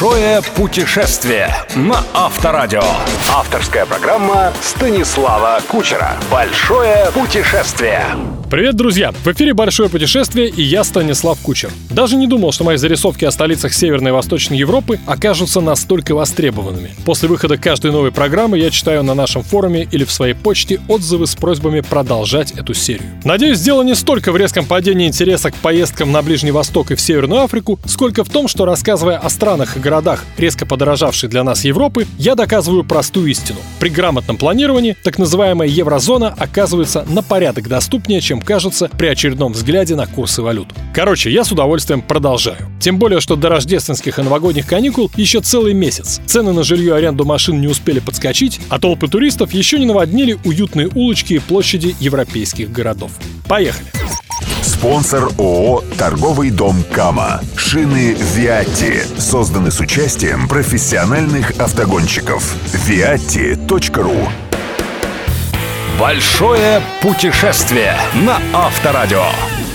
Большое путешествие на Авторадио. Авторская программа Станислава Кучера. Большое путешествие. Привет, друзья! В эфире «Большое путешествие» и я, Станислав Кучер. Даже не думал, что мои зарисовки о столицах Северной и Восточной Европы окажутся настолько востребованными. После выхода каждой новой программы я читаю на нашем форуме или в своей почте отзывы с просьбами продолжать эту серию. Надеюсь, дело не столько в резком падении интереса к поездкам на Ближний Восток и в Северную Африку, сколько в том, что рассказывая о странах и городах, резко подорожавшей для нас Европы, я доказываю простую истину. При грамотном планировании так называемая еврозона оказывается на порядок доступнее, чем кажется при очередном взгляде на курсы валют. Короче, я с удовольствием продолжаю. Тем более, что до рождественских и новогодних каникул еще целый месяц. Цены на жилье и аренду машин не успели подскочить, а толпы туристов еще не наводнили уютные улочки и площади европейских городов. Поехали! Спонсор ООО «Торговый дом Кама». Шины «Виатти» созданы с участием профессиональных автогонщиков. viatti.ru Большое путешествие на Авторадио.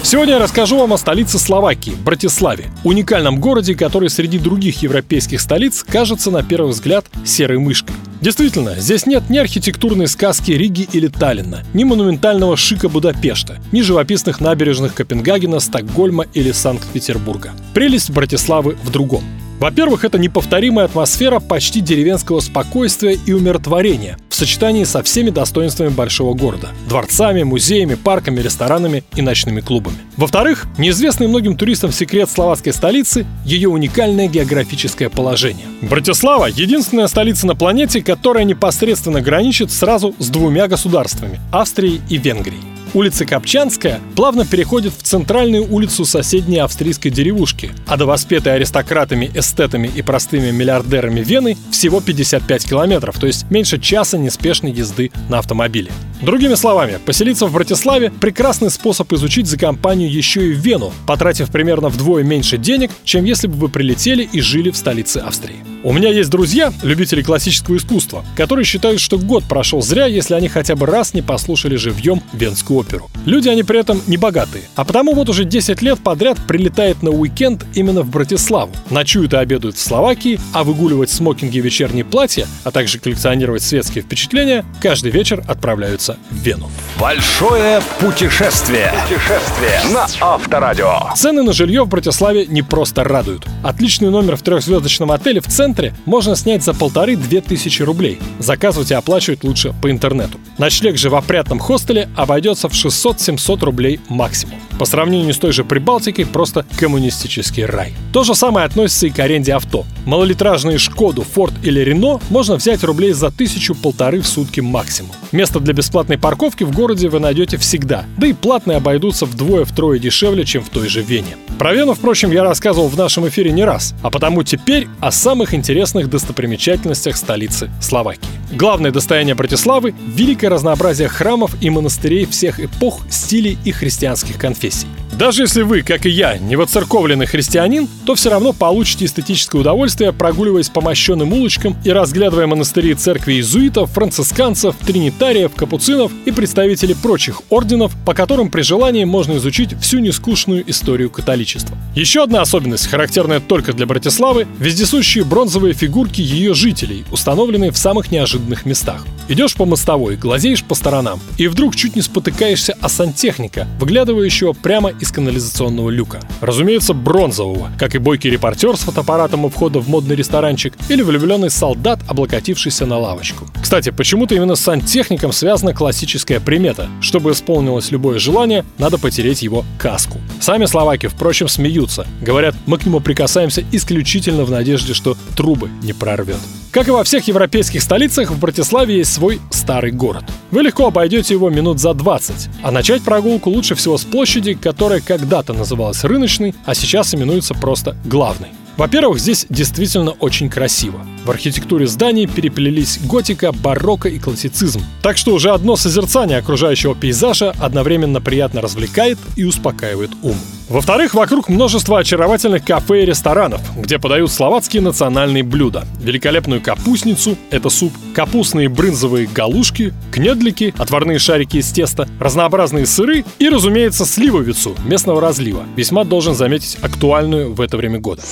Сегодня я расскажу вам о столице Словакии, Братиславе, уникальном городе, который среди других европейских столиц кажется на первый взгляд серой мышкой. Действительно, здесь нет ни архитектурной сказки Риги или Таллина, ни монументального шика Будапешта, ни живописных набережных Копенгагена, Стокгольма или Санкт-Петербурга. Прелесть Братиславы в другом. Во-первых, это неповторимая атмосфера почти деревенского спокойствия и умиротворения в сочетании со всеми достоинствами большого города – дворцами, музеями, парками, ресторанами и ночными клубами. Во-вторых, неизвестный многим туристам секрет словацкой столицы – ее уникальное географическое положение. Братислава – единственная столица на планете, которая непосредственно граничит сразу с двумя государствами – Австрией и Венгрией. Улица Копчанская плавно переходит в центральную улицу соседней австрийской деревушки, а до воспетой аристократами, эстетами и простыми миллиардерами Вены всего 55 километров, то есть меньше часа неспешной езды на автомобиле. Другими словами, поселиться в Братиславе – прекрасный способ изучить за компанию еще и Вену, потратив примерно вдвое меньше денег, чем если бы вы прилетели и жили в столице Австрии. У меня есть друзья, любители классического искусства, которые считают, что год прошел зря, если они хотя бы раз не послушали живьем Венскую оперу. Люди они при этом не богатые, а потому вот уже 10 лет подряд прилетает на уикенд именно в Братиславу. Ночуют и обедают в Словакии, а выгуливать смокинги и вечерние платья, а также коллекционировать светские впечатления, каждый вечер отправляются в Вену. Большое путешествие. Путешествие на Авторадио. Цены на жилье в Братиславе не просто радуют. Отличный номер в трехзвездочном отеле в центре можно снять за полторы-две тысячи рублей. Заказывать и оплачивать лучше по интернету. Ночлег же в опрятном хостеле обойдется в 600-700 рублей максимум. По сравнению с той же Прибалтикой, просто коммунистический рай. То же самое относится и к аренде авто. Малолитражные Шкоду, Форд или Рено можно взять рублей за тысячу-полторы в сутки максимум. Место для бесплатной парковки в городе вы найдете всегда, да и платные обойдутся вдвое-втрое дешевле, чем в той же Вене. Про Вену, впрочем, я рассказывал в нашем эфире не раз, а потому теперь о самых интересных достопримечательностях столицы Словакии. Главное достояние Братиславы – великое разнообразие храмов и монастырей всех эпох, стилей и христианских конфессий. Даже если вы, как и я, не воцерковленный христианин, то все равно получите эстетическое удовольствие, прогуливаясь по мощенным улочкам и разглядывая монастыри церкви иезуитов, францисканцев, тринитариев, капуцинов и представителей прочих орденов, по которым при желании можно изучить всю нескучную историю католичества. Еще одна особенность, характерная только для Братиславы – вездесущие бронзовые фигурки ее жителей, установленные в самых неожиданных местах. Идешь по мостовой, глазеешь по сторонам, и вдруг чуть не спотыкаешься о сантехника, выглядывающего прямо из канализационного люка. Разумеется, бронзового, как и бойкий репортер с фотоаппаратом у входа в модный ресторанчик или влюбленный солдат, облокотившийся на лавочку. Кстати, почему-то именно с сантехником связана классическая примета. Чтобы исполнилось любое желание, надо потереть его каску. Сами словаки, впрочем, смеются. Говорят, мы к нему прикасаемся исключительно в надежде, что трубы не прорвет. Как и во всех европейских столицах, в Братиславе есть свой старый город. Вы легко обойдете его минут за 20, а начать прогулку лучше всего с площади, которая когда-то называлась рыночной, а сейчас именуется просто главной. Во-первых, здесь действительно очень красиво. В архитектуре зданий переплелись готика, барокко и классицизм. Так что уже одно созерцание окружающего пейзажа одновременно приятно развлекает и успокаивает ум. Во-вторых, вокруг множество очаровательных кафе и ресторанов, где подают словацкие национальные блюда. Великолепную капустницу – это суп, капустные брынзовые галушки, кнедлики, отварные шарики из теста, разнообразные сыры и, разумеется, сливовицу местного разлива. Весьма должен заметить актуальную в это время года.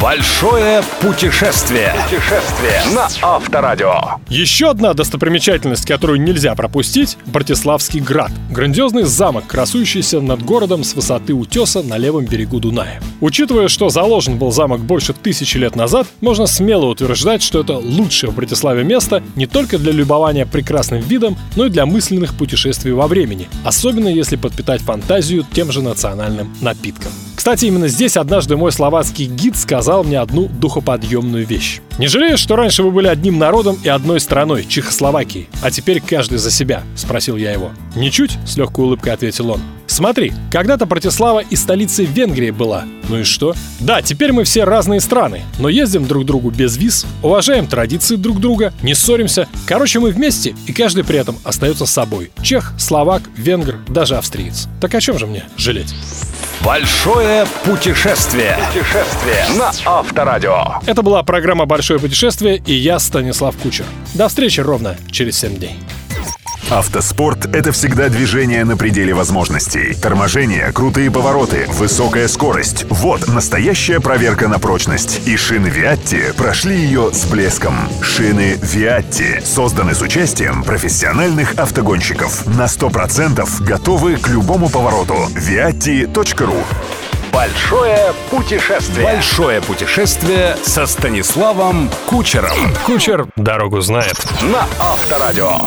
Большое путешествие. Путешествие на Авторадио. Еще одна достопримечательность, которую нельзя пропустить – Братиславский град. Грандиозный замок, красующийся над городом с высоты утеса на левом берегу Дуная. Учитывая, что заложен был замок больше тысячи лет назад, можно смело утверждать, что это лучшее в Братиславе место не только для любования прекрасным видом, но и для мысленных путешествий во времени, особенно если подпитать фантазию тем же национальным напитком. Кстати, именно здесь однажды мой словацкий гид сказал мне одну духоподъемную вещь. «Не жалеешь, что раньше вы были одним народом и одной страной, Чехословакией, а теперь каждый за себя?» – спросил я его. «Ничуть», – с легкой улыбкой ответил он. Смотри, когда-то Братислава и столицей Венгрии была. Ну и что? Да, теперь мы все разные страны, но ездим друг к другу без виз, уважаем традиции друг друга, не ссоримся. Короче, мы вместе, и каждый при этом остается собой. Чех, словак, венгр, даже австриец. Так о чем же мне жалеть? Большое путешествие. Путешествие на Авторадио. Это была программа «Большое путешествие» и я, Станислав Кучер. До встречи ровно через 7 дней. Автоспорт — это всегда движение на пределе возможностей. Торможение, крутые повороты, высокая скорость — вот настоящая проверка на прочность. И шины Виатти прошли ее с блеском. Шины Виатти созданы с участием профессиональных автогонщиков. На 100% готовы к любому повороту. Viatti.ru Большое путешествие. Большое путешествие со Станиславом Кучером. Кучер дорогу знает. На Авторадио.